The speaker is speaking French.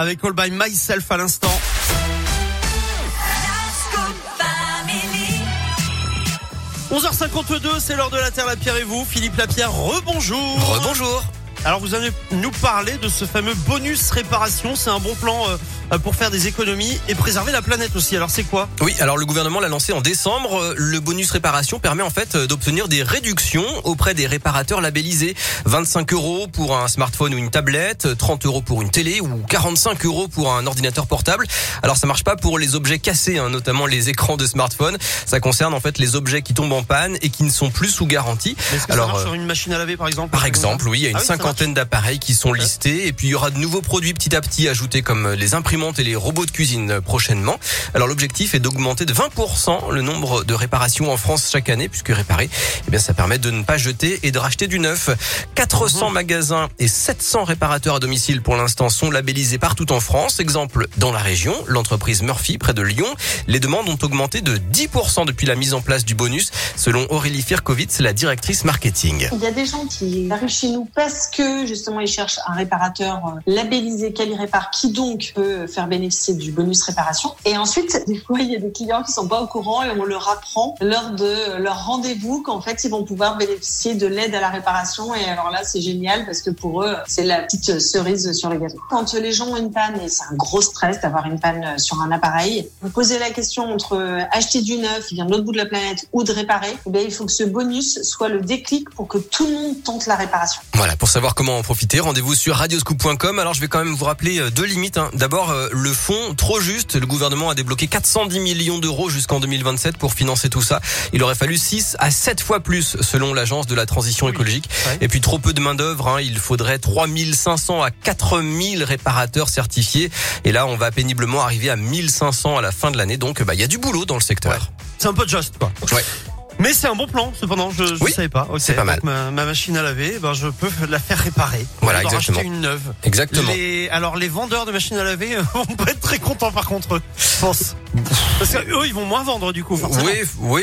avec All by Myself à l'instant. 11h52, c'est l'heure de la Terre, la Pierre et vous. Philippe Lapierre, rebonjour. Rebonjour. Alors vous allez nous parler de ce fameux bonus réparation. C'est un bon plan euh, pour faire des économies et préserver la planète aussi. Alors c'est quoi? Oui, alors le gouvernement l'a lancé en décembre. Le bonus réparation permet en fait d'obtenir des réductions auprès des réparateurs labellisés. 25 euros pour un smartphone ou une tablette, 30 euros pour une télé ou 45 euros pour un ordinateur portable. Alors ça marche pas pour les objets cassés, hein, notamment les écrans de smartphone. Ça concerne en fait les objets qui tombent en panne et qui ne sont plus sous garantie. Est-ce que alors ça marche sur une machine à laver par exemple? par exemple, oui, il y a une Ah oui, cinquantaine d'appareils qui sont listés et puis il y aura de nouveaux produits petit à petit ajoutés comme les imprimantes et les robots de cuisine prochainement. Alors l'objectif est d'augmenter de 20% le nombre de réparations en France chaque année puisque réparer, eh bien ça permet de ne pas jeter et de racheter du neuf. 400 magasins et 700 réparateurs à domicile pour l'instant sont labellisés partout en France. Exemple dans la région, l'entreprise Murphy près de Lyon, les demandes ont augmenté de 10% depuis la mise en place du bonus selon Aurélie Firkovitz, la directrice marketing. Il y a des gens qui arrivent chez nous parce que justement ils cherchent un réparateur euh, labellisé Quali Répare qui donc peut faire bénéficier du bonus réparation. Et ensuite, des fois, il y a des clients qui sont pas au courant et on leur apprend lors de leur rendez-vous qu'en fait ils vont pouvoir bénéficier de l'aide à la réparation. Et alors là, c'est génial parce que pour eux, c'est la petite cerise sur le gâteau. Quand les gens ont une panne et c'est un gros stress d'avoir une panne sur un appareil, vous posez la question entre acheter du neuf, qui vient de l'autre bout de la planète, ou de réparer. Eh bien, il faut que ce bonus soit le déclic pour que tout le monde tente la réparation. Voilà, pour savoir comment en profiter, rendez-vous sur radioscoop.com. Alors je vais quand même vous rappeler euh, deux limites. hein. D'abord, euh, le fonds trop juste. Le gouvernement a débloqué 410 millions d'euros jusqu'en 2027 pour financer tout ça. Il aurait fallu 6 à 7 fois plus selon l'agence de la transition écologique. Ouais. Et puis trop peu de main d'œuvre. hein. Il faudrait 3500 à 4000 réparateurs certifiés. Et là, on va péniblement arriver à 1500 à la fin de l'année. Donc, bah, il y a du boulot dans le secteur. C'est un peu juste quoi. Ouais. Mais c'est un bon plan, cependant, je ne Oui, savais pas. Ok, c'est pas mal. donc Ma, ma machine à laver, ben, je peux la faire réparer. Voilà, exactement. racheter une neuve. Exactement. Les, alors les vendeurs de machines à laver euh, vont pas être très contents par contre, eux, je pense. Parce qu'eux, ils vont moins vendre du coup, forcément. Oui, oui.